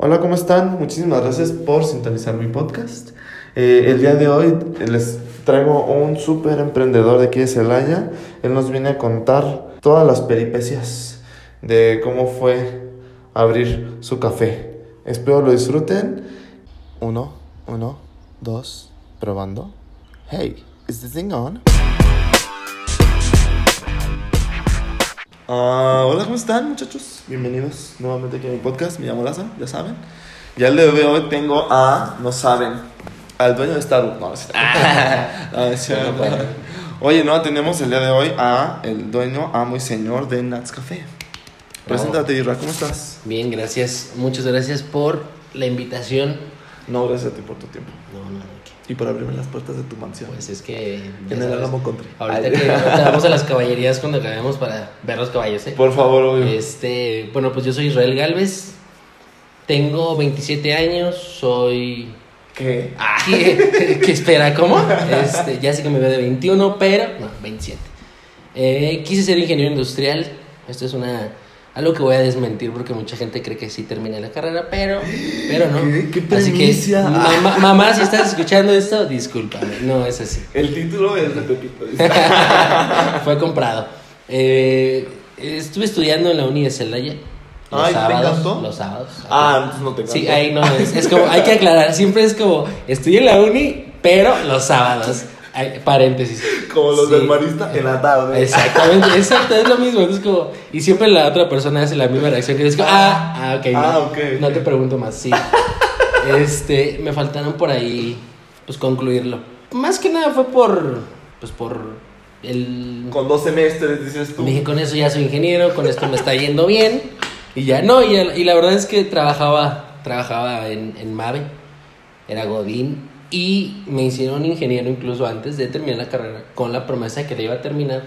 Hola, ¿cómo están? Muchísimas gracias por sintonizar mi podcast. Eh, el día de hoy les traigo un súper emprendedor de aquí de Celaya. Él nos viene a contar todas las peripecias de cómo fue abrir su café. Espero lo disfruten. Uno, uno, dos, probando. Hey, is this thing on? Ah, hola, ¿cómo están muchachos? Bienvenidos nuevamente aquí a mi podcast. Me llamo Laza, ya saben. Y al día de hoy tengo a, no saben, al dueño de Starbucks. No, no es. No, es. Oye, no, tenemos el día de hoy a el dueño, amo y señor de Nats Café. Preséntate, Irra, ¿cómo estás? Bien, gracias. Muchas gracias por la invitación. No, gracias a ti por tu tiempo. No, no, no. Y por abrirme las puertas de tu mansión. Pues es que. en el sabes, Álamo Country. Ahorita que vamos a las caballerías cuando acabemos para ver los caballos, ¿eh? Por favor, obvio. Este, bueno, pues yo soy Israel Galvez. Tengo 27 años, soy. ¿Qué? ¿Qué, qué espera? ¿Cómo? Este, ya sé que me veo de 21, pero. No, 27. Eh, quise ser ingeniero industrial. Esto es una. Algo que voy a desmentir porque mucha gente cree que sí terminé la carrera, pero. Pero no. ¿Qué? ¿Qué así que, primicia? mamá, mamá, si estás escuchando esto, discúlpame. No es así. El título es de Pepito. Fue comprado. Eh, estuve estudiando en la uni de Celaya. Los Ay, ¿te sábados. Los sábados. ah, entonces no te encantó. Sí, ahí no es. Es como, hay que aclarar, siempre es como, estoy en la uni, pero los sábados. Ay, paréntesis. Como los Sí. del marista en la tarde. Exactamente, exacto, es lo mismo. Es como, y siempre la otra persona hace la misma reacción que es como, ah, ah, ok. no, Ah, No ok. te pregunto más, sí. Este, me faltaron por ahí, pues concluirlo. Más que nada fue por, pues por el Con dos semestres, dices tú. Dije, con eso ya soy ingeniero, con esto me está yendo bien. Y ya no, y, y la verdad es que trabajaba, trabajaba en, en Mave, era Godín, y me hicieron ingeniero incluso antes de terminar la carrera, con la promesa de que la iba a terminar,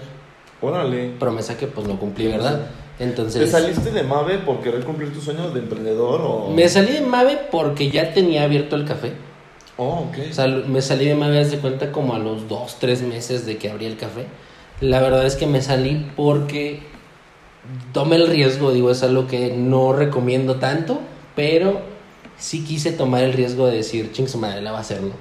Órale. promesa que pues no cumplí, ¿verdad? ¿Te Entonces, saliste de Mave por querer cumplir tu sueño de emprendedor o...? me salí de Mave porque ya tenía abierto el café. Oh, ok. O sea, me salí de Mave, de cuenta, como a los dos, tres meses de que abrí el café. La verdad es que me salí porque tomé el riesgo, digo, es algo que no recomiendo tanto, pero sí quise tomar el riesgo de decir, ching su madre, la va a hacer, ¿no?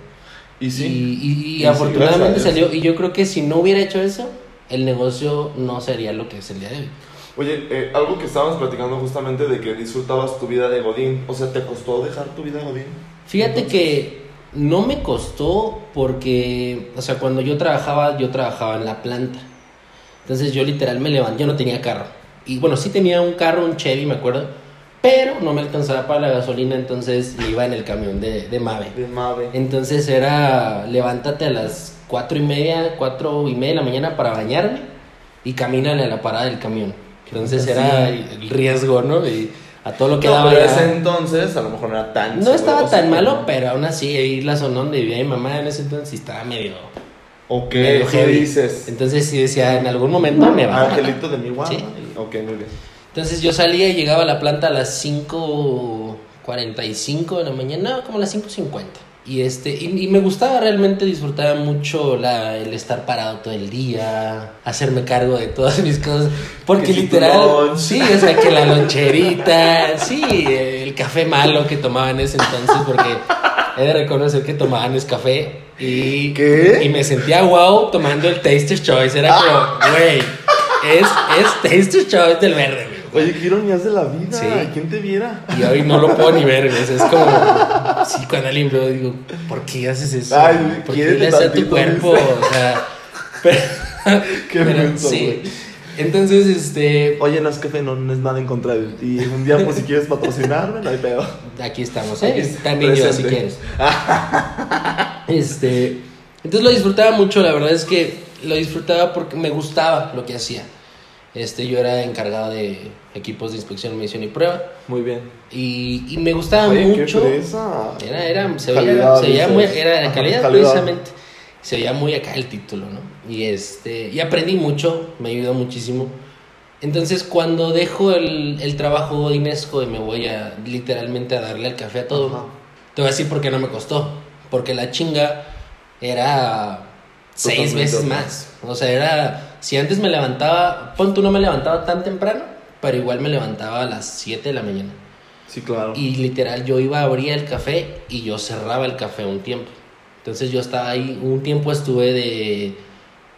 y sí. Y, y- y sí, afortunadamente Dios. salió, y yo creo que si no hubiera hecho eso, el negocio no sería lo que es el día de hoy. Oye, eh, algo que estábamos platicando justamente de que disfrutabas tu vida de Godín. O sea, ¿te costó dejar tu vida de Godín? Fíjate que no me costó porque, o sea, cuando yo trabajaba, yo trabajaba en la planta. Entonces yo literal me levanté, yo no tenía carro. Y bueno, sí tenía un carro, un Chevy, me acuerdo, pero no me alcanzaba para la gasolina, entonces me iba en el camión de, de Mave. De Mave. Entonces era, levántate a las cuatro y media, cuatro y media de la mañana para bañarme y camínale a la parada del camión. Entonces Sí. era el riesgo, ¿no? Y a todo lo que no, daba pero ese entonces a lo mejor no era tan no seguro, estaba tan malo, ¿no? pero aún así ahí la zona donde vivía mi mamá en ese entonces estaba medio, Ok, medio ¿qué dices? Entonces sí decía, en algún momento me va. Angelito de mi guarda. Sí. Ok, muy bien. Entonces yo salía y llegaba a la planta a las 5.45 de la mañana, no, como a las 5.50. Y, este, y, y me gustaba realmente, disfrutaba mucho la, el estar parado todo el día, hacerme cargo de todas mis cosas. Porque Que literal, sí, o sea, que la loncherita, sí, el café malo que tomaba en ese entonces, porque he de reconocer que tomaban es café. Y, ¿Qué? y me sentía wow tomando el Taster's Choice. Era como, güey, es, es Taster's Choice del verde. Oye, qué ironías de la vida. Sí. ¿Quién te viera? Y hoy no lo puedo ni ver, güey. es como. Sí, cuando alguien veo, digo, ¿por qué haces eso? Ay, ¿Por qué le haces tu cuerpo? dice. O sea. Pero, Qué pero menso, sí. güey. Entonces, este. Oye, no, no es nada en contra de ti. Un día, pues, si quieres patrocinarme, no hay pedo. Aquí estamos, ¿eh? También yo, si quieres. Este. Entonces lo disfrutaba mucho, la verdad es que lo disfrutaba porque me gustaba lo que hacía. Este, yo era encargado de equipos de inspección, medición y prueba. Muy bien. Y, y me gustaba Oye, qué mucho. fresa. Era, era, se Calidad, veía, se veía muy, era de Ajá, calidad, calidad. precisamente. Se veía muy acá el título, ¿no? Y este, y aprendí mucho, me ayudó muchísimo. Entonces, cuando dejo el, el trabajo godinesco y me voy a literalmente a darle al café a todo, Ajá. te voy a decir por qué no me costó. Porque la chinga era seis Totalmente veces más. O sea, era. Si antes me levantaba, pon tú no me levantaba tan temprano, pero igual me levantaba a las 7 de la mañana. Sí, claro. Y literal, yo iba a abrir el café y yo cerraba el café un tiempo. Entonces yo estaba ahí, un tiempo estuve de,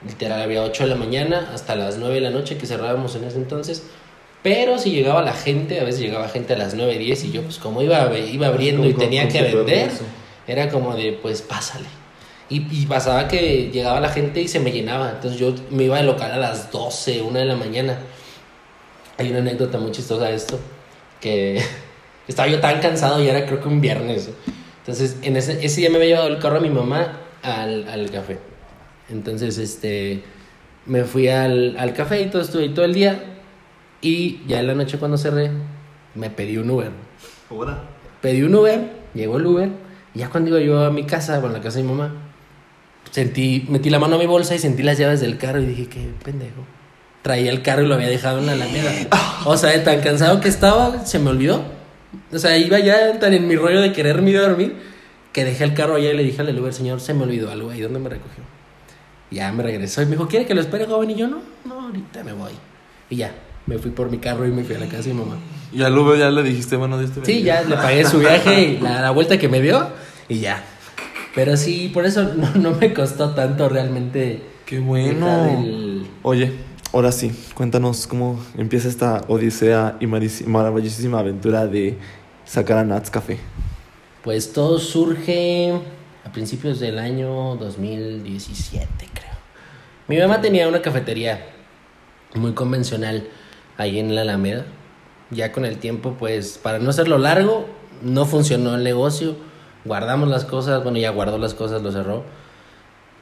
literal, había 8 de la mañana hasta las 9 de la noche que cerrábamos en ese entonces. Pero si llegaba la gente, a veces llegaba gente a las 9, 10 y yo pues como iba, iba abriendo y tenía que vender, era como de pues pásale. Y, y pasaba que llegaba la gente y se me llenaba. Entonces yo me iba de local a las 12, 1 de la mañana. Hay una anécdota muy chistosa de esto. Que estaba yo tan cansado y era creo que un viernes. Entonces en ese, ese día me había llevado el carro a mi mamá al, al café. Entonces este me fui al, al café y todo estuve ahí todo el día. Y ya en la noche cuando cerré, me pedí un Uber. Pedí un Uber, llegó el Uber, y ya cuando iba yo a mi casa, bueno, a la casa de mi mamá, sentí, metí la mano a mi bolsa y sentí las llaves del carro y dije, qué pendejo. Traía el carro y lo había dejado en la alameda. O sea, de tan cansado que estaba, se me olvidó. O sea, iba ya tan en mi rollo de quererme ir a dormir que dejé el carro allá y le dije al Uber, señor, se me olvidó algo ahí, ¿dónde me recogió? Ya me regresó y me dijo, ¿quiere que lo espere, joven? Y yo, no, no, ahorita me voy. Y ya, me fui por mi carro y me fui a la casa de mi mamá. Y al Uber ya le dijiste, bueno, Dios te Sí, ya le pagué su viaje y la, la vuelta que me dio y ya. Pero sí, por eso no, no me costó tanto realmente. Qué bueno. el- Oye, ahora sí, cuéntanos cómo empieza esta odisea y maravillosísima aventura de sacar a Nats Café. Pues todo surge a principios del año 2017, creo. Mi mamá tenía una cafetería muy convencional ahí en la Alameda. Ya con el tiempo, pues, para no hacerlo largo, no funcionó el negocio. Guardamos las cosas, bueno, ya guardó las cosas, lo cerró.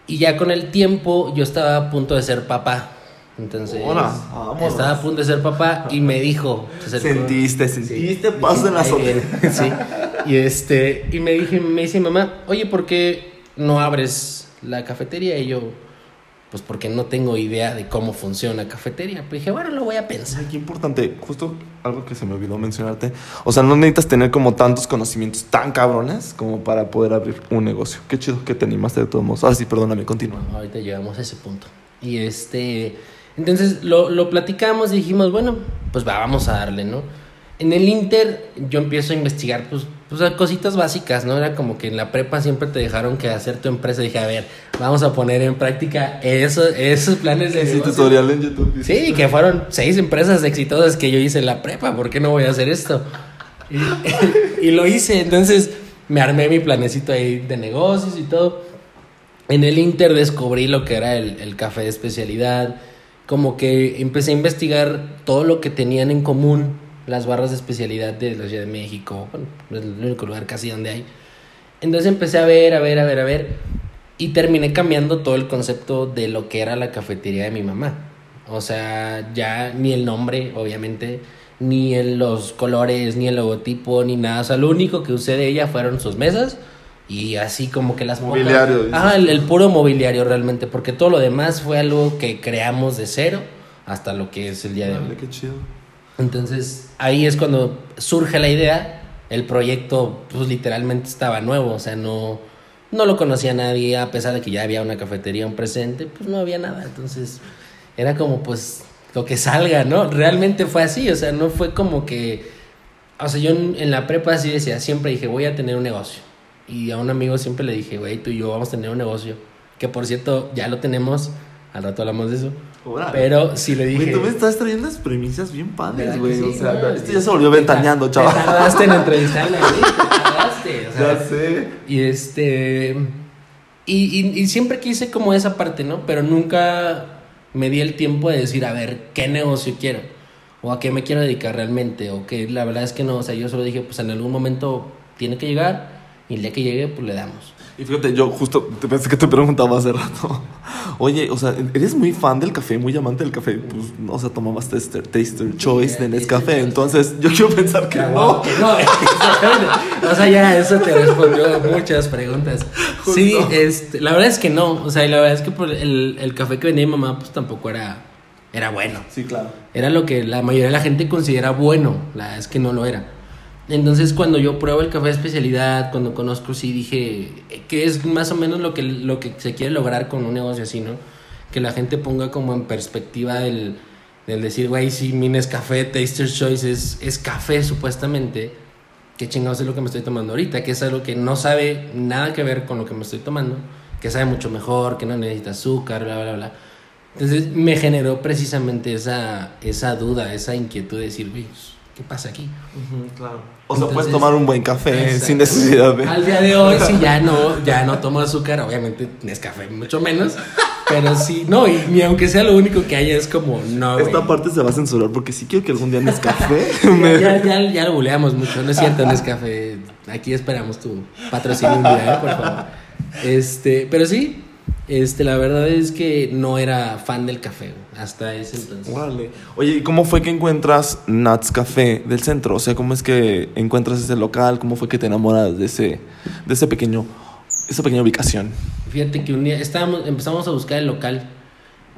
Y ya con el tiempo, yo estaba a punto de ser papá. Entonces, Hola, estaba a punto de ser papá y me dijo. se Sentiste, sentiste paso en la azotea. viene, sí. Y este, y me dije, me dice mamá, oye, ¿por qué no abres la cafetería? Y yo, pues porque no tengo idea de cómo funciona la cafetería. Pues dije, bueno, lo voy a pensar. Ay, qué importante, justo algo que se me olvidó mencionarte. O sea, no necesitas tener como tantos conocimientos tan cabrones como para poder abrir un negocio. Qué chido que te animaste de todos modos. Ahora sí, perdóname, continúa. Ahorita llegamos a ese punto. Y este, entonces lo, lo platicamos y dijimos, bueno, pues va, vamos a darle, ¿no? En el Inter yo empiezo a investigar, pues, pues cositas básicas, ¿no? Era como que en la prepa siempre te dejaron que hacer tu empresa. Dije, a ver, vamos a poner en práctica eso, esos planes de Sí, negocio. tutorial en YouTube. Sí, que fueron seis empresas exitosas que yo hice en la prepa. ¿Por qué no voy a hacer esto? Y, y lo hice. Entonces me armé mi planecito ahí de negocios y todo. En el Inter descubrí lo que era el, el café de especialidad. Como que empecé a investigar todo lo que tenían en común las barras de especialidad de la Ciudad de México. Bueno, es el único lugar casi donde hay. Entonces empecé a ver, a ver, a ver, a ver. Y terminé cambiando todo el concepto de lo que era la cafetería de mi mamá. O sea, ya ni el nombre, obviamente, ni los colores, ni el logotipo, ni nada. O sea, lo único que usé de ella fueron sus mesas y así como que las pocas- Mobiliario, dices. Ah, el, el puro mobiliario realmente, porque todo lo demás fue algo que creamos de cero hasta lo que es el día de hoy. Qué chido. Entonces ahí es cuando surge la idea. El proyecto, pues literalmente estaba nuevo, o sea, no, no lo conocía nadie, a pesar de que ya había una cafetería, un presente, pues no había nada. Entonces era como, pues, lo que salga, ¿no? Realmente fue así, o sea, no fue como que. O sea, yo en, en la prepa así decía, siempre dije, voy a tener un negocio. Y a un amigo siempre le dije, güey, tú y yo vamos a tener un negocio. Que por cierto, ya lo tenemos, al rato hablamos de eso. Órale. Pero sí le dije. Güey, tú me estás trayendo unas premisas bien padres, ¿Verdad güey. O sea, No, esto ya se volvió ventaneando, te chaval. tardaste en entrevistarla, güey, te tardaste, o sea, Ya sé. y este. Y, y, y siempre quise como esa parte, ¿no? Pero nunca me di el tiempo de decir, a ver, ¿qué negocio quiero? O a qué me quiero dedicar realmente. O que la verdad es que no, o sea, yo solo dije, pues en algún momento tiene que llegar. Y el día que llegue, pues le damos. Y fíjate, yo justo te pensé que te preguntaba hace rato. Oye, o sea, ¿eres muy fan del café, muy amante del café? Pues, no, o sea, tomabas taster, taster choice de Nescafé. Entonces, yo quiero pensar que no. O sea, ya eso te respondió muchas preguntas. Sí, este, la verdad es que no. O sea, y la verdad es que por el, el café que vendía mi mamá, pues tampoco era, era bueno. Sí, claro. Era lo que la mayoría de la gente considera bueno. La verdad es que no lo era. Entonces, cuando yo pruebo el café de especialidad, cuando conozco, sí dije eh, que es más o menos lo que, lo que se quiere lograr con un negocio así, ¿no? Que la gente ponga como en perspectiva el, del decir, güey, si mi Nescafé Taster's Choice es, es café supuestamente, qué chingados es lo que me estoy tomando ahorita, que es algo que no sabe nada que ver con lo que me estoy tomando, que sabe mucho mejor, que no necesita azúcar, bla, bla, bla. Entonces me generó precisamente esa, esa duda, esa inquietud de decir, "Güey, ¿qué pasa aquí? claro. O sea, puedes tomar un buen café Exacto. sin necesidad de... Al día de hoy sí ya no, ya no tomo azúcar, obviamente Nescafé mucho menos, pero sí, no, y ni aunque sea lo único que haya es como, no, güey. Esta parte se va a censurar porque sí quiero que algún día Nescafé Ya, me... ya, ya, ya lo buleamos mucho, no es cierto, Nescafé. Aquí esperamos tu patrocinio un día, ¿eh? por favor. Este, pero sí, este, la verdad es que no era fan del café güey, hasta ese entonces. Órale. Oye, ¿y cómo fue que encuentras Nats Café del centro? O sea, ¿cómo es que encuentras ese local? ¿Cómo fue que te enamoras de ese, de ese pequeño, esa pequeña ubicación? Fíjate que un día estábamos, empezamos a buscar el local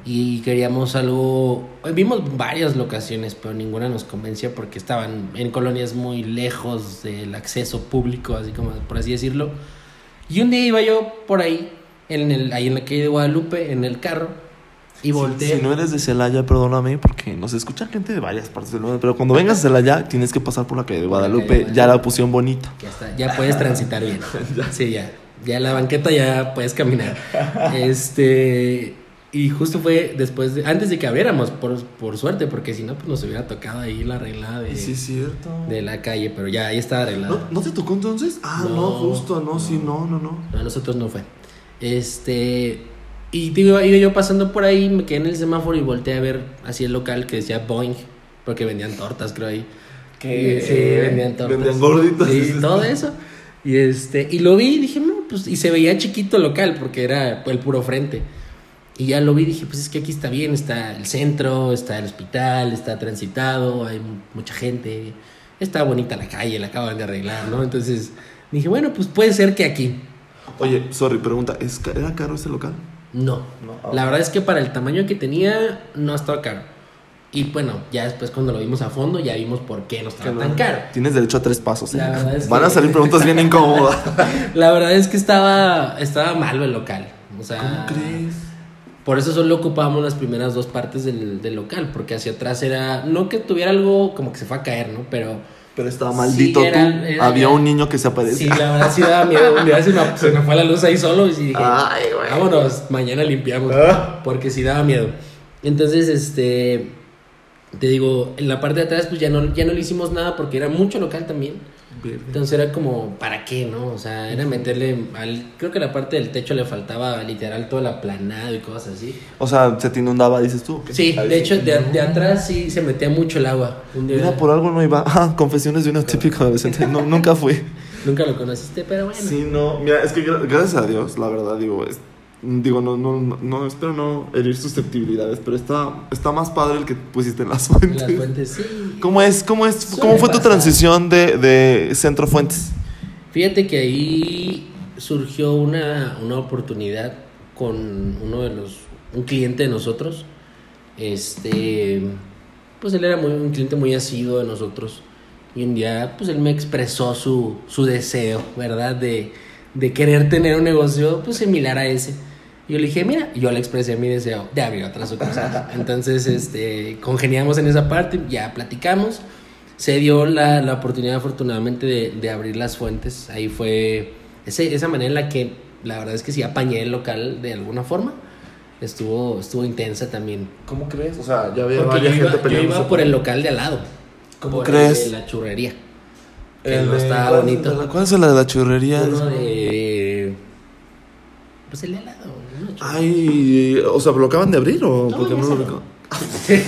y queríamos algo. Vimos varias locaciones, pero ninguna nos convencía porque estaban en colonias muy lejos del acceso público, así como por así decirlo. Y un día iba yo por ahí, en el, ahí en la calle de Guadalupe, en el carro, y volteé. Si no eres de Celaya, perdóname, porque nos escucha gente de varias partes del mundo. Pero cuando vengas a Celaya, tienes que pasar por la calle de Guadalupe. Ya la pusieron bonita. Ya está, ya puedes transitar bien. Sí, ya. Ya la banqueta ya puedes caminar. Este. Y justo fue después de. Antes de que abriéramos, por, por suerte, porque si no, pues nos hubiera tocado ahí la arreglada de, Sí, es cierto. de la calle, pero ya ahí está arreglada. ¿No, ¿No te tocó entonces? Ah, no, No. justo, no, sí, no, no, no. No, a nosotros no fue. Este. Y iba, yo pasando por ahí, me quedé en el semáforo y volteé a ver así el local que decía Boeing, porque vendían tortas, creo ahí. ¿Qué? Y- Sí, vendían tortas. Vendían gorditos. Sí, todo eso. Y este, y lo vi y dije, no, pues, y se veía chiquito local porque era el puro frente. Y ya lo vi y dije, pues es que aquí está bien, está el centro, está el hospital, está transitado, hay mu- mucha gente, está bonita la calle, la acaban de arreglar, ¿no? Entonces dije, bueno, pues puede ser que aquí. Oye, sorry, pregunta, ¿es ¿era caro ese local? No. No. La verdad es que para el tamaño que tenía, no estaba caro. Y bueno, ya después cuando lo vimos a fondo, ya vimos por qué no estaba tan caro. Tienes derecho a tres pasos. ¿eh? La verdad es Van que- a salir preguntas bien incómodas. La verdad es que estaba, estaba malo el local. O sea, ¿Cómo crees? Por eso solo ocupábamos las primeras dos partes del, del local, porque hacia atrás era, no que tuviera algo como que se fue a caer, ¿no? Pero Pero estaba maldito Sí, era- tú. era- Había era- un niño que se sí, aparecía. la verdad sí daba miedo. Un día se me, se me fue la luz ahí solo y sí dije, Ay, güey. vámonos, mañana limpiamos, Ah. porque sí daba miedo. Entonces, este, te digo, en la parte de atrás pues ya no, ya no le hicimos nada porque era mucho local también. Verde. Entonces era como, ¿para qué, no? O sea, era meterle al... Creo que la parte del techo le faltaba literal todo el aplanado y cosas así. O sea, se te inundaba, dices tú. Sí, de hecho, de, de atrás sí se metía mucho el agua. Un día- Mira, por algo no iba. Ah, confesiones de una típica adolescente. No, nunca fui. Nunca lo conociste, pero bueno. Sí, no. Mira, es que gra- gracias a Dios, la verdad, digo, es- digo, no, no, no, no, espero no herir susceptibilidades, pero está, está más padre el que pusiste en las fuentes. Las fuentes, sí. ¿Cómo es, cómo es, Suele cómo fue tu transición de, de Centro Fuentes? Fíjate que ahí surgió una, una oportunidad con uno de los, un cliente de nosotros. Este, pues él era muy, un cliente muy asiduo de nosotros. Y un día, pues él me expresó su, su deseo, ¿verdad? De, de querer tener un negocio, pues similar a ese. Y yo le dije, mira, y yo le expresé mi deseo de abrir otra sucursal. Entonces, este, congeniamos en esa parte, ya platicamos. Se dio la, la oportunidad, afortunadamente, de, de abrir las fuentes. Ahí fue ese, esa manera en la que, la verdad es que sí apañé el local de alguna forma. Estuvo, estuvo intensa también. ¿Cómo crees? O sea, ya había Porque yo iba, gente yo iba por el local de al lado. ¿Cómo por crees? el de la churrería. Que no estaba bonito. ¿Cuál es la de la churrería? Uno de. Pues el de al lado. Ay, o sea, ¿lo acaban de abrir o No, por qué no lo ubicó?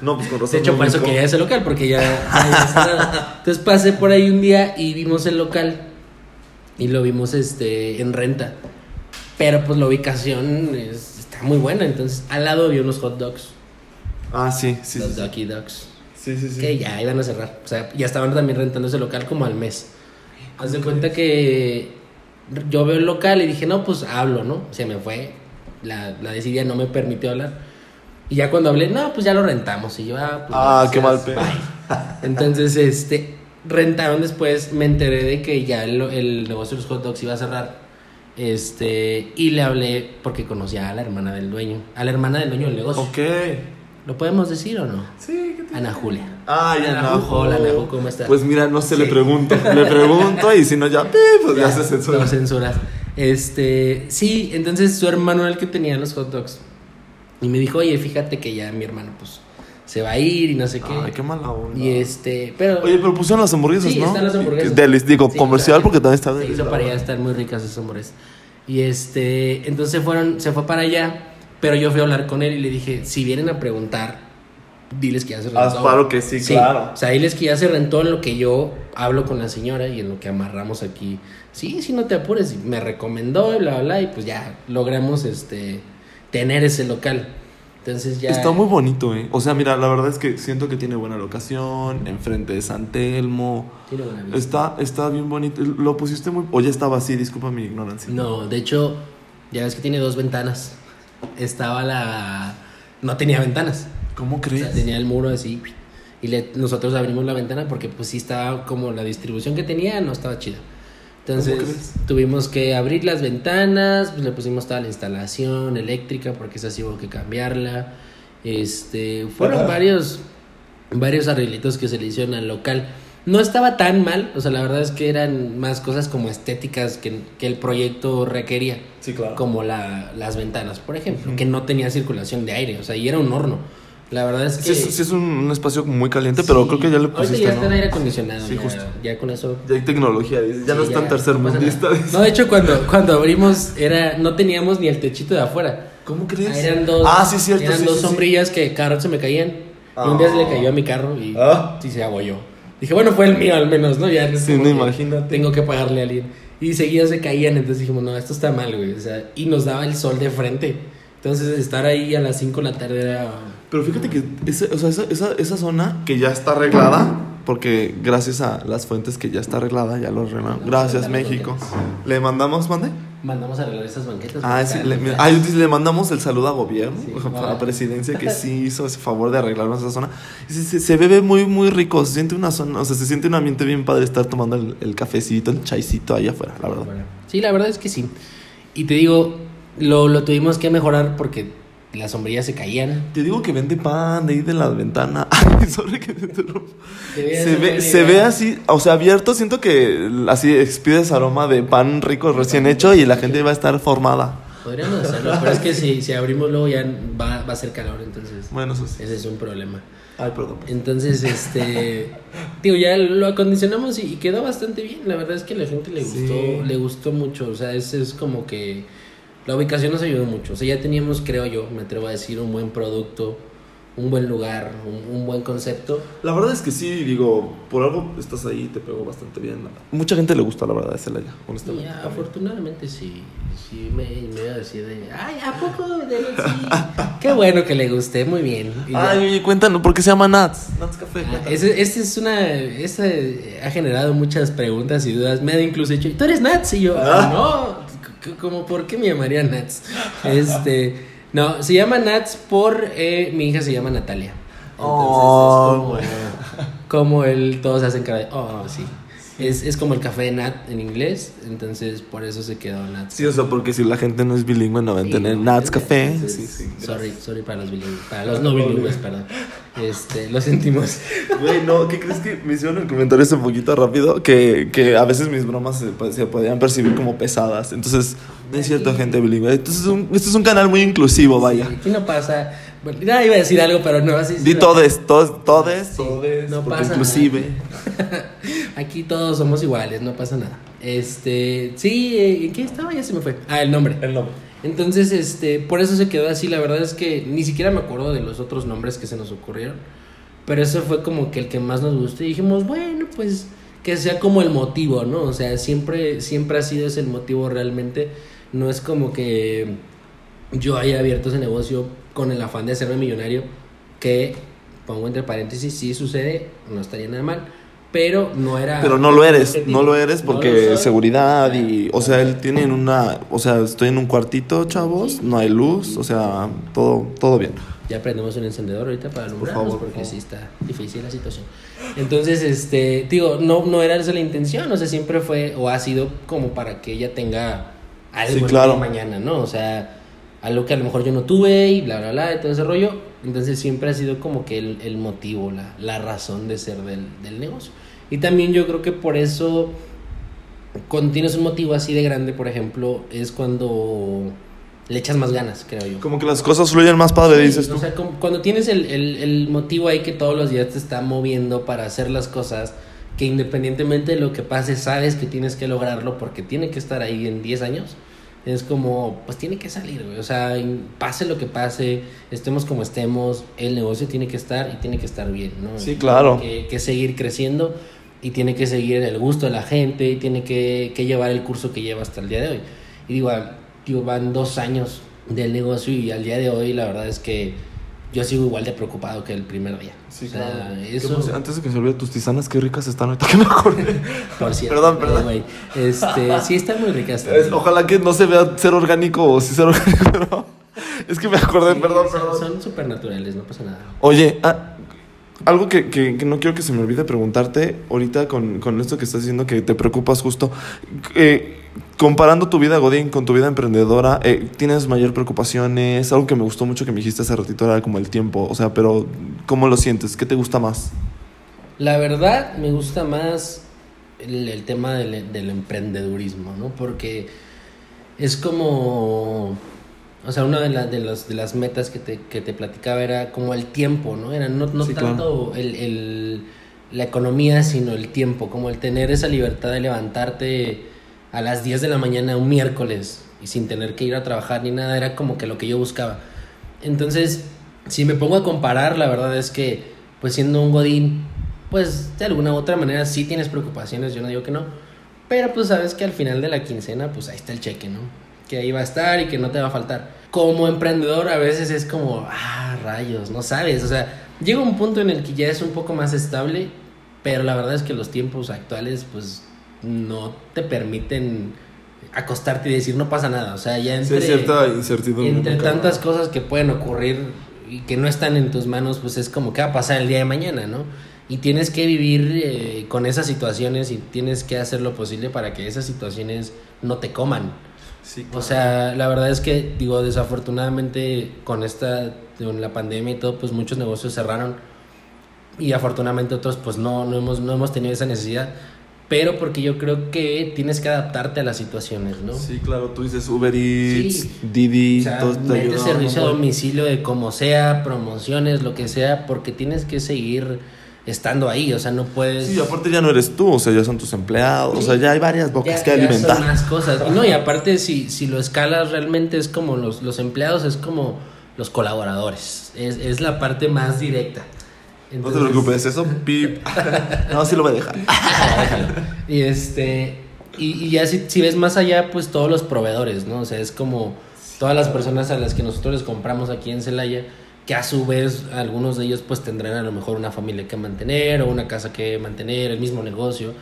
No, pues con razón. De hecho, no por eso quería ese local, porque ya. Entonces pasé por ahí un día y vimos el local. Y lo vimos este en renta. Pero pues la ubicación es- está muy buena. Entonces al lado había unos hot dogs. Ah, sí, sí. los sí, sí. Ducky Dogs. Sí, sí, sí. Que ya iban a cerrar. O sea, ya estaban también rentando ese local como al mes. Haz de cuenta que yo veo el local y dije, no, pues hablo, ¿no? Se me fue. La, la desidia no me permitió hablar. Y ya cuando hablé, no, pues ya lo rentamos. Y yo, ah, pues. Ah, qué mal pedo. Entonces, este, rentaron después. Me enteré de que ya el, el negocio de los hot dogs iba a cerrar. Este, y le hablé porque conocía a la hermana del dueño, a la hermana del dueño del negocio. Ok. ¿Lo podemos decir o no? Sí, ¿qué Ana Julia. Ay, Ana Ana Ju- Hola, Ana Ju, ¿cómo estás? Pues mira, no sé, le Sí. pregunto. Le pregunto y si no ya, pi, pues ya, se censura. Lo censuras. Este, sí, entonces su hermano era el que tenía los hot dogs. Y me dijo, oye, fíjate que ya mi hermano, pues, se va a ir y no sé qué. Ay, qué mala onda. Y este, pero... Oye, pero pusieron las hamburguesas, Sí, ¿no? están las hamburguesas. Delis, digo, Sí, comercial claro. porque también está Se hizo la para allá, están muy ricas esas hamburguesas. Y este, entonces fueron, se fue para allá, pero yo fui a hablar con él y le dije, si vienen a preguntar, diles que ya se rentó. Haz paro que sí, claro. O sea, diles que ya se rentó en lo que yo hablo con la señora y en lo que amarramos aquí. Sí, sí, no te apures. Y me recomendó y bla, bla, bla, y pues ya logramos este tener ese local. Entonces ya... Está muy bonito, ¿eh? O sea, mira, la verdad es que siento que tiene buena locación, enfrente de San Telmo. Tiene buena vista. Está, está bien bonito. Lo pusiste muy... O ya estaba así, disculpa mi ignorancia. No, de hecho, ya ves que tiene dos ventanas. Estaba la... No tenía ventanas. ¿Cómo O crees? sea, tenía el muro así. Y le- nosotros abrimos la ventana porque pues sí estaba como la distribución que tenía no estaba chida. Entonces tuvimos que abrir las ventanas, pues le pusimos toda la instalación eléctrica porque esa sí hubo que cambiarla. Este, fueron Ajá. varios varios arreglitos que se le hicieron al local. No estaba tan mal, o sea, la verdad es que eran más cosas como estéticas que, que el proyecto requería Sí, claro. como la, las ventanas, por ejemplo, que no tenía circulación de aire, o sea, y era un horno. La verdad es que... Sí, es, sí es un, un espacio muy caliente, pero creo que ya le Ahorita pusiste, ya está en ¿no? aire acondicionado, Sí, ya, justo. ya con eso... Ya hay tecnología, dices. Ya no es tan no tercermundista. dices. No, de hecho, cuando, cuando abrimos, era no teníamos ni el techito de afuera. ¿Cómo crees? Eran dos, Ah, sí, cierto. eran dos sombrillas que cada rato se me caían. Y un día se le cayó a mi carro y Ah. sí se abolló. Dije, bueno, fue el mío al menos, ¿no? Ya Sí, no, imagínate. Tengo que pagarle a alguien. Y seguía se caían, entonces dijimos, no, esto está mal, güey. O sea, y nos daba el sol de frente. Entonces estar ahí a las 5 de la tarde era... Pero fíjate que ese- o sea, esa, esa, esa zona que ya está arreglada, porque gracias a las fuentes que ya está arreglada, ya lo arreglaron. Gracias, México. ¿Le mandamos, mande? Mandamos a arreglar esas banquetas. Ah, sí, le, mandamos el saludo a gobierno, Sí, a la presidencia que sí hizo ese favor de arreglarnos esa zona. Se, se, se bebe muy, muy rico, se siente una zona, o sea, se siente un ambiente bien padre estar tomando el, el cafecito, el chaicito ahí afuera, la verdad. Sí, la verdad es que sí. Y te digo, lo, lo tuvimos que mejorar porque las sombrillas se caían. Te digo que vende pan de ahí de la ventana. Ay, sorry que te interrumpa. Debería Se ve, se ve así, o sea, abierto. Siento que así expide ese aroma de pan rico recién hecho y la gente va a estar formada. Podríamos hacerlo, pero es que si, si abrimos luego ya va, va a ser calor, entonces Bueno, eso sí. ese es un problema. Ay, perdón. Entonces, este, digo, ya lo acondicionamos y, y quedó bastante bien. La verdad es que a la gente le Sí. gustó, le gustó mucho. O sea, es, es como que la ubicación nos ayudó mucho. O sea, ya teníamos, creo yo, me atrevo a decir, un buen producto, un buen lugar, un, un buen concepto. La verdad es que sí, digo, por algo estás ahí, te pegó bastante bien. Mucha gente le gusta, la verdad, de Celaya, honestamente. ya, afortunadamente sí, sí me, me iba a decir de, ay, ¿a poco? De, sí. Qué bueno que le guste, muy bien. Y ya. Ay, oye, cuéntanos, ¿por qué se llama Nats? Nats Café. Ah, ese, este es una. Este ha generado muchas preguntas y dudas. Me ha incluso dicho, ¿tú eres Nats? Y yo, Ah. no, c- como, ¿por qué me llamaría Nats? Este. No, se llama Nats por. eh, mi hija se llama Natalia. Entonces Oh, es como, como el. Todos hacen cara de. Oh, sí. Es, es como el café de Nat en inglés. Entonces por eso se quedó Nats. Sí, o sea, porque si la gente no es bilingüe no va a Sí, entender no, Nats Café. es- Sí, sí. Sorry, sorry para los bilingües. Para los no bilingües, perdón. Este, lo sentimos. Güey, no, ¿qué crees que me hicieron el comentario hace un poquito rápido? Que, que a veces mis bromas se, se podían percibir como pesadas. Entonces, no es cierto, gente bilingüe. Entonces, es un- este es un canal muy inclusivo, vaya. Aquí no pasa. Bueno, ya iba a decir algo, pero no, así Di todes, todes, todes, Sí, todes, no pasa inclusive. Aquí todos somos iguales, no pasa nada. Este, sí, eh, ¿en qué estaba? Ya se me fue. Ah, el nombre. El nombre. Entonces, este, por eso se quedó así. La verdad es que ni siquiera me acuerdo de los otros nombres que se nos ocurrieron. Pero ese fue como que el que más nos gustó. Y dijimos, bueno, pues que sea como el motivo, ¿no? O sea, siempre, siempre ha sido ese el motivo realmente. No es como que yo haya abierto ese negocio con el afán de hacerme millonario. Que, pongo entre paréntesis, sí sucede, no estaría nada mal. Pero no era. Pero no lo eres, objetivo. no lo eres No porque lo soy. seguridad y, o sea, él tiene en una, o sea, estoy en un cuartito, chavos, no hay luz, o sea, todo, todo bien. Ya prendemos un encendedor ahorita para alumbrarnos favor, por porque favor. sí está difícil la situación. Entonces, este, digo, no, no era esa la intención, o sea, siempre fue o ha sido como para que ella tenga algo Sí, claro. mañana, ¿no? O sea, algo que a lo mejor yo no tuve y bla, bla, bla, y todo ese rollo. Entonces siempre ha sido como que el, el motivo, la, la, razón de ser del, del, negocio. Y también yo creo que por eso, cuando tienes un motivo así de grande, por ejemplo, es cuando le echas más ganas, creo yo. Como que las cosas fluyen más padre, sí, dices tú. O sea, cuando tienes el, el, el, motivo ahí que todos los días te está moviendo para hacer las cosas, que independientemente de lo que pase, sabes que tienes que lograrlo porque tiene que estar ahí en 10 años. Es como, pues tiene que salir, güey. O sea, pase lo que pase, estemos como estemos, el negocio tiene que estar y tiene que estar bien, ¿no? Sí, claro. Tiene que, que seguir creciendo y tiene que seguir el gusto de la gente y tiene que, que llevar el curso que lleva hasta el día de hoy. Y digo, digo, van dos años del negocio y al día de hoy la verdad es que yo sigo igual de preocupado que el primer día. Sí, o sea, claro. eso... Antes de que se olvide tus tisanas, qué ricas están ahorita que me acordé. Por cierto. perdón, perdón. Wey. Este, sí, están muy ricas. Es, ojalá que no se vea ser orgánico o si ser orgánico, pero... Es que me acordé, sí, perdón, son, perdón. Son súper naturales, no pasa nada. Oye, ah, algo que, que, que, no quiero que se me olvide preguntarte ahorita con, con esto que estás diciendo que te preocupas justo. Eh, comparando tu vida Godín con tu vida emprendedora, eh, ¿tienes mayor preocupaciones? Algo que me gustó mucho que me dijiste hace ratito era como el tiempo. O sea, pero ¿cómo lo sientes? ¿Qué te gusta más? La verdad, me gusta más el, el tema del, del emprendedurismo, ¿no? Porque es como o sea, una de, la, de, las, de las metas que te, que te platicaba era como el tiempo, ¿no? Era no, no Sí, tanto el, el, la economía, sino el tiempo, como el tener esa libertad de levantarte a las 10 de la mañana un miércoles y sin tener que ir a trabajar ni nada, era como que lo que yo buscaba. Entonces, si me pongo a comparar, la verdad es que, pues siendo un godín, pues de alguna u otra manera sí tienes preocupaciones, yo no digo que no, pero pues sabes que al final de la quincena, pues ahí está el cheque, ¿no? que ahí va a estar y que no te va a faltar. Como emprendedor a veces es como, ah, rayos, no sabes, o sea, llega un punto en el que ya es un poco más estable, pero la verdad es que los tiempos actuales pues no te permiten acostarte y decir no pasa nada, o sea, ya entre, sí, cierta incertidumbre. entre tantas cosas que pueden ocurrir y que no están en tus manos, pues es como que va a pasar el día de mañana, ¿no? Y tienes que vivir eh, con esas situaciones y tienes que hacer lo posible para que esas situaciones no te coman. Sí, O sea, la verdad es que, digo, desafortunadamente con esta, con la pandemia y todo, pues muchos negocios cerraron y afortunadamente otros pues no, no, hemos, no hemos tenido esa necesidad. Pero porque yo creo que tienes que adaptarte a las situaciones, ¿no? Sí, claro, tú dices Uber Eats, Sí. Didi, O sea, todo te ayuda, servicio a domicilio de como sea, promociones, lo que sea, porque tienes que seguir estando ahí, o sea, no puedes... Sí, aparte ya no eres tú, o sea, ya son tus empleados, o sea, ya hay varias bocas Ya- que ya alimentar. son más cosas. Y no, y aparte, si, si lo escalas, realmente es como los, los empleados, es como los colaboradores. Es, es la parte más directa. No te Entonces- preocupes, eso pip. no, sí lo voy a dejar. Y este. Y, y ya si, si ves más allá, pues todos los proveedores, ¿no? O sea, es como todas las personas a las que nosotros les compramos aquí en Celaya, que a su vez algunos de ellos pues tendrán a lo mejor una familia que mantener o una casa que mantener, el mismo negocio.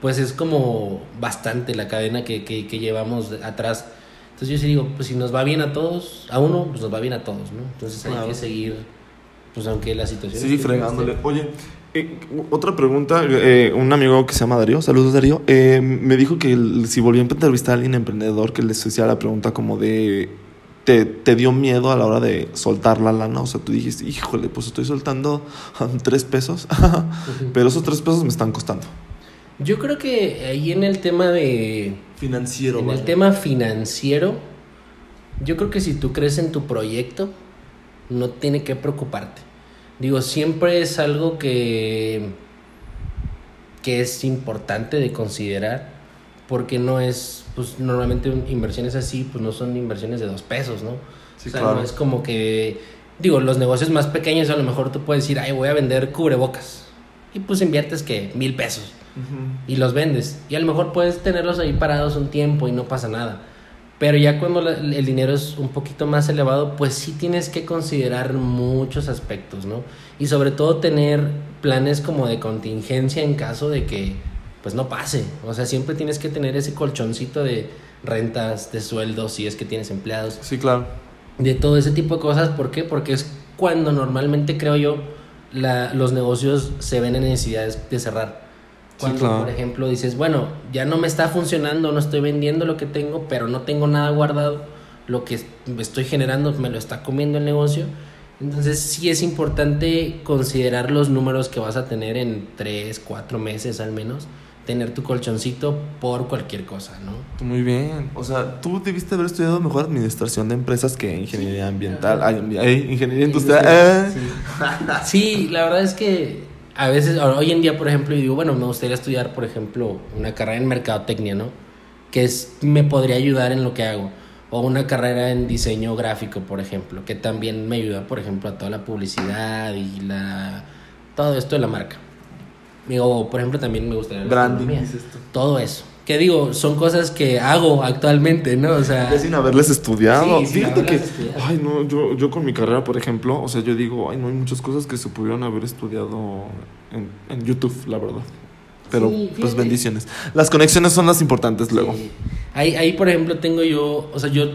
Pues es como bastante la cadena que, que, que llevamos atrás. Entonces yo sí digo, pues si nos va bien a todos, a uno, pues nos va bien a todos, ¿no? Entonces hay Claro. que seguir, pues aunque la situación... Sí, esté- fregándole. Oye, eh, otra pregunta. eh, un amigo que se llama Darío, saludos Darío, eh, me dijo que el- si volvió a entrevistar a alguien emprendedor que les hacía la pregunta como de... Te, te dio miedo a la hora de soltar la lana, o sea, tú dijiste, híjole, pues estoy soltando tres pesos, pero esos tres pesos me están costando. Yo creo que ahí en el tema de... Financiero, En el tema financiero, yo creo que si tú crees en tu proyecto, no tiene que preocuparte. Digo, siempre es algo que, que es importante de considerar, porque no es, pues normalmente inversiones así, pues no son inversiones de dos pesos, ¿no? Sí, o sea, claro. no es como que, digo, los negocios más pequeños a lo mejor tú puedes decir, ay, voy a vender cubrebocas. Y pues inviertes que mil pesos y los vendes. Y a lo mejor puedes tenerlos ahí parados un tiempo y no pasa nada. Pero ya cuando la- el dinero es un poquito más elevado, pues sí tienes que considerar muchos aspectos, ¿no? Y sobre todo tener planes como de contingencia en caso de que pues no pase. O sea, siempre tienes que tener ese colchoncito de rentas, de sueldos, si es que tienes empleados Sí, claro. de todo ese tipo de cosas. ¿Por qué? Porque es cuando normalmente creo yo la, los negocios se ven en necesidades de cerrar. Cuando, claro. por ejemplo, dices, bueno, ya no me está funcionando, no estoy vendiendo lo que tengo, pero no tengo nada guardado, lo que estoy generando me lo está comiendo el negocio Entonces sí es importante considerar los números que vas a tener en 3, 4 meses al menos. Tener tu colchoncito por cualquier cosa, ¿no? Muy bien. O sea, tú debiste haber estudiado mejor administración de empresas que ingeniería ambiental. Ajá. Ay, ay, ingeniería industrial. eh. Sí, la verdad es que a veces, hoy en día, por ejemplo, yo digo, bueno, me gustaría estudiar, por ejemplo, una carrera en mercadotecnia, ¿no? Que es, me podría ayudar en lo que hago. O una carrera en diseño gráfico, por ejemplo, que también me ayuda, por ejemplo, a toda la publicidad y la todo esto de la marca. Digo, por ejemplo, también me gustaría... Branding. Todo eso. Que digo, son cosas que hago actualmente, ¿no? O sea... Ya sin haberles estudiado. Sí, Fíjate que, estudiado. ay, no, yo, yo con mi carrera, por ejemplo, o sea, yo digo, ay, no hay muchas cosas que se pudieron haber estudiado en, en YouTube, la verdad. Pero, Sí, pues bendiciones. Las conexiones son las importantes luego. Sí. Ahí, ahí, por ejemplo, tengo yo, o sea, yo,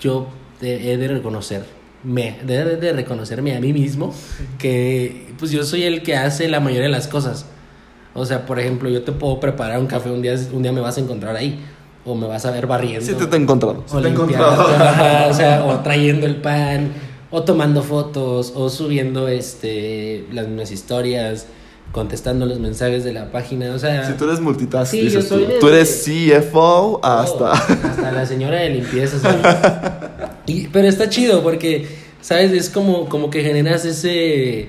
yo he de reconocer, me, de- de reconocerme a mí mismo, que pues yo soy el que hace la mayoría de las cosas. O sea, por ejemplo, yo te puedo preparar un café, un día, un día me vas a encontrar ahí, o me vas a ver barriendo. Sí, te, te he encontrado. o, te he limpiando, ajá, o sea, o trayendo el pan, o tomando fotos, o subiendo este, las mismas historias, contestando los mensajes de la página, o sea... Si tú eres multitask, Sí, dices yo soy tú. de- Tú eres CFO hasta. hasta la señora de limpieza. ¿sabes? Y, pero está chido porque, ¿sabes? Es como, como que generas ese...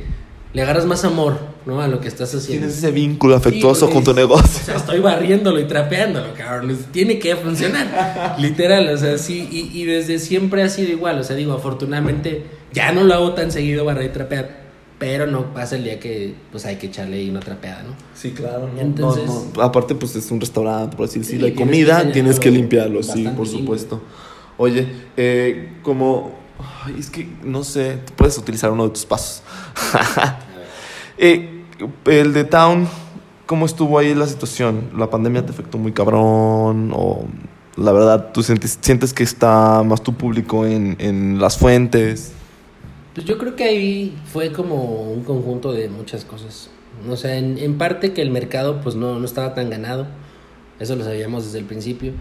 Le agarras más amor, ¿no? A lo que estás haciendo. Tienes ese vínculo afectuoso Sí, con tu negocio. O sea, estoy barriéndolo y trapeándolo, cabrón. Es- Tiene que funcionar. Literal, o sea, sí. Y, y desde siempre ha sido igual. O sea, digo, afortunadamente ya no lo hago tan seguido barrer y trapear. Pero no pasa el día que pues hay que echarle ahí una trapeada, ¿no? Sí, claro. No, Entonces- no, no. Aparte, pues es un restaurante, por así decirlo. Sí, hay comida, que tienes que limpiarlo, sí, por limpio. supuesto. Oye, eh, como. ay, es que no sé, puedes utilizar uno de tus pasos. Eh, el de Town, ¿cómo estuvo ahí la situación? ¿La pandemia te afectó muy cabrón? ¿O la verdad tú sientes, sientes que está más tu público en, en las fuentes? Pues yo creo que ahí fue como un conjunto de muchas cosas. O sea, en, en parte que el mercado pues no, no estaba tan ganado. Eso lo sabíamos desde el principio.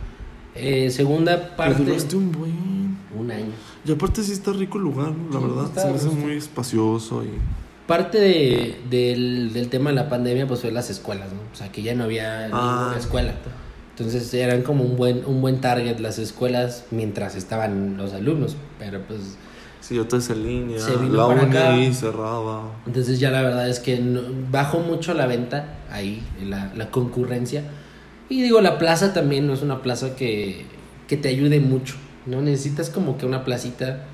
Eh, segunda parte... Duraste un buen... Un año. Y aparte sí está rico el lugar, la Sí, verdad. Se me hace muy espacioso y... Parte de, del, del tema de la pandemia pues fue las escuelas, ¿no? O sea, que ya no había Ah. ninguna escuela. Entonces eran como un buen, un buen target las escuelas mientras estaban los alumnos. Pero pues... Sí, yo todo es en línea. Se vino la para acá. ahí cerrada. Entonces ya la verdad es que no- bajó mucho la venta ahí, la, la concurrencia. Y digo, la plaza también no es una plaza que, que te ayude mucho, ¿no? Necesitas como que una placita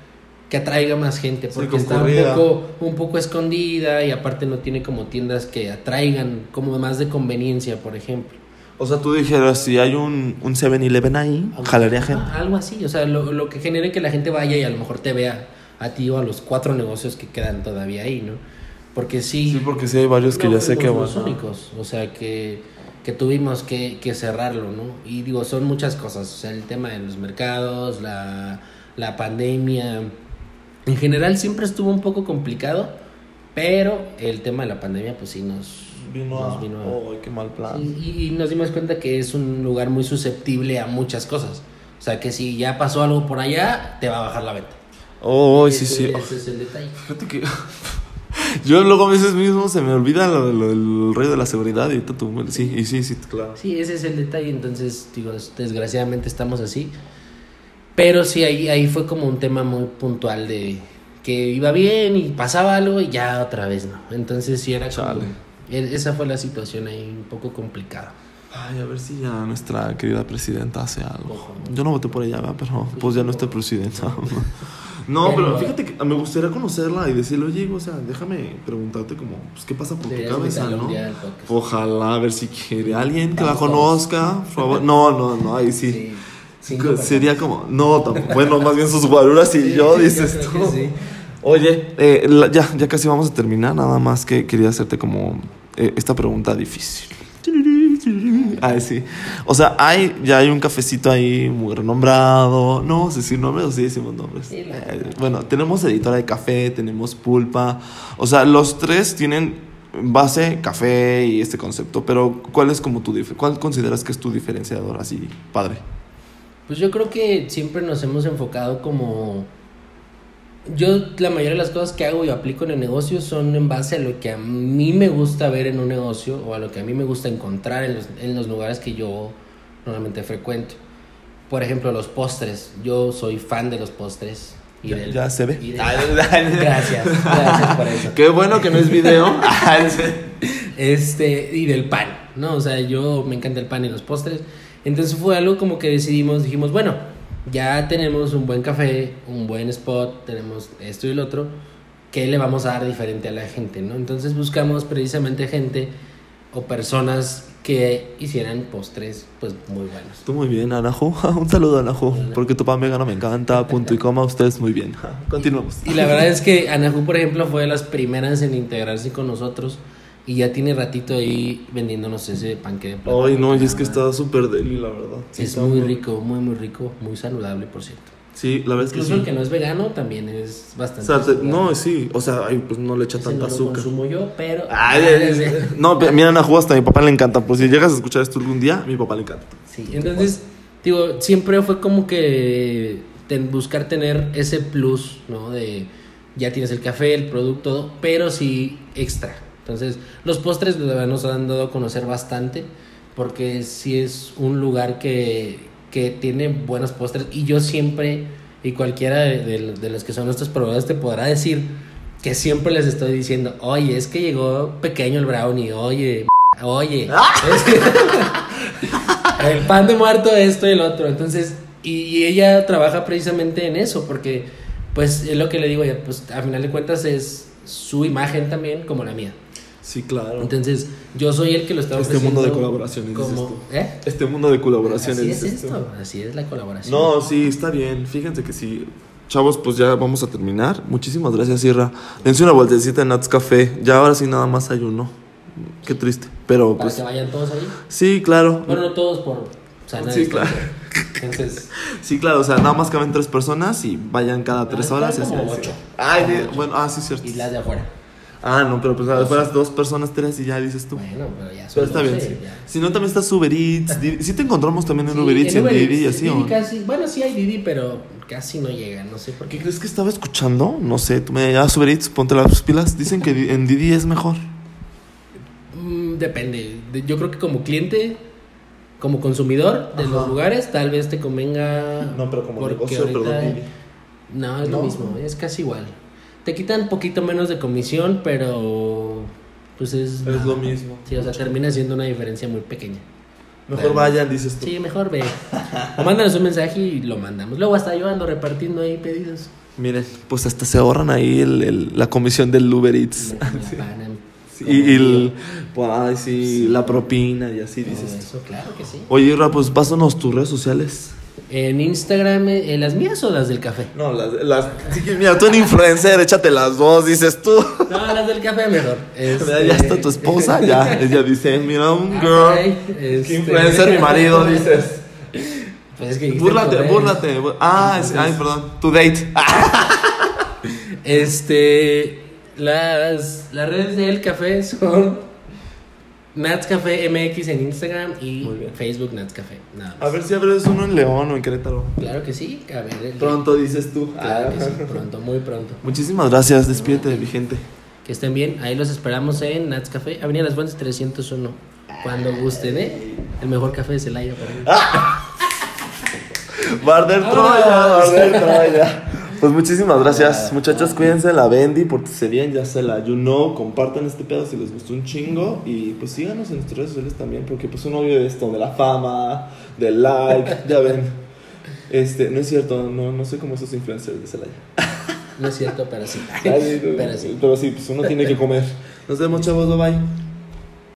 que atraiga más gente, Sí, porque está un poco, un poco escondida y aparte no tiene como tiendas que atraigan como más de conveniencia, por ejemplo. O sea, tú dijeras, si hay un, un 7-Eleven ahí, jalaría gente. Ah, algo así, o sea, lo, lo que genere que la gente vaya y a lo mejor te vea a ti o a los cuatro negocios que quedan todavía ahí, ¿no? Porque Sí, porque sí hay varios que no ya sé que van. los únicos, o sea, que, que tuvimos que, que cerrarlo, ¿no? Y digo, son muchas cosas, o sea, el tema de los mercados, la, la pandemia, en general siempre estuvo un poco complicado, pero el tema de la pandemia, pues sí nos Vino nos a... vino a- Oh, qué mal plan. y, y nos dimos cuenta que es un lugar muy susceptible a muchas cosas. O sea, que si ya pasó algo por allá, te va a bajar la venta. Oh, sí, Ese- sí. Ese es el detalle. Fíjate que... Yo luego a veces mismo se me olvida lo, lo- el rollo de la seguridad y tú... Sí, y sí, sí, claro. Sí, ese es el detalle. Entonces, digo, desgraciadamente estamos así. Pero sí, ahí, ahí fue como un tema muy puntual de que iba bien y pasaba algo y ya otra vez no. Entonces sí era como... Chale. e- Esa fue la situación ahí un poco complicada. Ay, a ver si ya nuestra querida presidenta hace algo. Ojalá. Yo no voté por ella, ¿verdad? pero pues ya no está presidenta. No, pero fíjate que me gustaría conocerla y decirle, oye, o sea, déjame preguntarte como, pues, ¿qué pasa por tu cabeza, no? Ojalá, a ver si quiere alguien que la conozca, por favor. No, no, no, ahí sí. Sí, cinco Co- personas. Sería como, no, tampoco. Bueno, más bien sus guaruras y Sí, yo, dices tú. sí. Oye, eh, la- ya, ya casi vamos a terminar, nada más que quería hacerte como eh, esta pregunta difícil. Ay, sí. O sea, hay, ya hay un cafecito ahí muy renombrado. No vamos a decir nombres o sí decimos nombres. Sí, Eh, bueno, tenemos editora de café, tenemos pulpa. O sea, los tres tienen base café y este concepto. Pero, ¿cuál es como tu cuál consideras que es tu diferenciador así, padre? Pues yo creo que siempre nos hemos enfocado como yo la mayoría de las cosas que hago y aplico en el negocio son en base a lo que a mí me gusta ver en un negocio o a lo que a mí me gusta encontrar en los, en los lugares que yo normalmente frecuento. Por ejemplo, los postres. Yo soy fan de los postres. y Ya- del- ya se ve. y del- gracias, gracias por eso. Qué bueno que no es video. Este, y del pan, ¿no? O sea, yo me encanta el pan y los postres. Entonces fue algo como que decidimos, dijimos, bueno, ya tenemos un buen café, un buen spot, tenemos esto y el otro, ¿qué le vamos a dar diferente a la gente, no? Entonces buscamos precisamente gente o personas que hicieran postres, pues, muy buenos. Tú muy bien, Anajo. Un saludo, Anajo. Porque tu pan vegano me encanta. Punto y coma, ustedes muy bien. Continuamos. Y la verdad es que Anahu, por ejemplo, fue de las primeras en integrarse con nosotros y ya tiene ratito ahí vendiéndonos ese panque de plátano. Ay, no, y es que está súper deli, la verdad. Sí, Es muy rico, muy, muy rico, muy saludable, por cierto. Sí, la verdad es que Incluso sí. el que no es vegano también es O bastante. sea, te- saludable. no, sí. O sea, ay, pues no le echa tanta no lo azúcar. consumo yo, pero. Ay, ay, no, mira, Anajo, hasta a mi papá le encanta. Pues si llegas a escuchar esto algún día, a mi papá le encanta. Sí, entonces, digo, siempre fue como que ten- buscar tener ese plus, ¿no? De ya tienes el café, el producto, pero sí extra. Entonces, los postres nos han dado a conocer bastante, porque sí es un lugar que, que tiene buenos postres y yo siempre, y cualquiera de, de- de los que son nuestros proveedores te podrá decir que siempre les estoy diciendo, oye, es que llegó pequeño el brownie, oye, oye. es que- el pan de muerto, esto y el otro. Entonces, y, y ella trabaja precisamente en eso, porque, pues, es lo que le digo, ya, pues, a final de cuentas es su imagen también como la mía. Sí, claro. Entonces, yo soy el que lo está Este ofreciendo. mundo de colaboraciones, Como, tú. ¿eh? Este mundo de colaboraciones. Así es esto, así es la colaboración. No, sí, está bien. Fíjense que sí. Chavos, pues ya vamos a terminar. Muchísimas gracias, Sierra. Dense una vueltecita en Nats Café. Ya ahora sí nada más hay uno. Qué triste. Pero Para pues. que vayan todos ahí. Sí, claro. Bueno, no todos por sana Sí, distancia. claro. Entonces, Sí, claro. O sea, nada más caben tres personas y vayan cada tres horas. como ocho. Ay, Como de- ocho. bueno, ah, sí, cierto. y las de afuera. Ah, no, pero pues a Dos. fueras dos personas, tres y ya dices tú. Bueno, pero ya son Pero está bien, sí. ya. Si no, también está Uber Eats. Didi- Sí te encontramos también en Sí, Uber Eats y en Uber Didi y así, ¿o no? casi, bueno, sí hay Didi, pero casi no llega, no sé por ¿Qué qué. crees que estaba escuchando? No sé, tú me llamas Uber Eats, ponte las pilas. Dicen que di- en Didi es mejor. Mm, depende. De- Yo creo que como cliente, como consumidor de Ajá. los lugares, tal vez te convenga. No, pero como porque negocio, ahorita- perdón, Didi. No, es ¿No? lo mismo, es casi igual. Te quitan un poquito menos de comisión, pero pues es. Es lo mismo. Sí, o sea, termina siendo una diferencia muy pequeña. Mejor vayan, dices tú. Sí, mejor ve. o mándanos un mensaje y lo mandamos. Luego hasta yo ando repartiendo ahí pedidos. Miren, pues hasta se ahorran ahí el, el- la comisión del Uber Eats. Me- me pagan Sí, y el, pues, ay, sí, la propina y así dices. eso, claro que sí. Oye, Ra, pues pásanos tus redes sociales. En Instagram, eh, ¿las mías o las del café? No, las, las sí mira, tú en influencer, échate las dos, dices tú. No, las del café mejor. Mira, ya está tu esposa, ya. Ella dice, mira, un Ah, girl. Qué este- influencer, mi marido, dices. Pues es que Búrlate, búrlate. bú- Ah, es- ay, perdón. Tu date. Este. Las, las redes del café son. Nats Café MX en Instagram y. Facebook Nats Café. Nada más. A ver si abres uno en León o en Querétaro. Claro que sí. A ver. el- Pronto dices tú. Claro que sí. Pronto, muy pronto. Muchísimas gracias. Despídete de mi gente. Que estén bien. Ahí los esperamos en Nats Café, Avenida Las Fuentes 301. Cuando gusten, ¿eh? El mejor café de Celaya para mí. Barder. Troya, Barder Troya. Pues muchísimas gracias, muchachos. Cuídense la Bendy, bien, ya se la you know. Compartan este pedo si les gustó un chingo. Y pues síganos en nuestras redes sociales también, porque pues uno vive de esto, de la fama, del like, ya ven. Este, no es cierto, no, no soy como esos influencers de Celaya. No es cierto, pero sí. Ay, Pero sí. Pero sí, pues uno tiene que comer. Nos vemos, chavos, bye bye.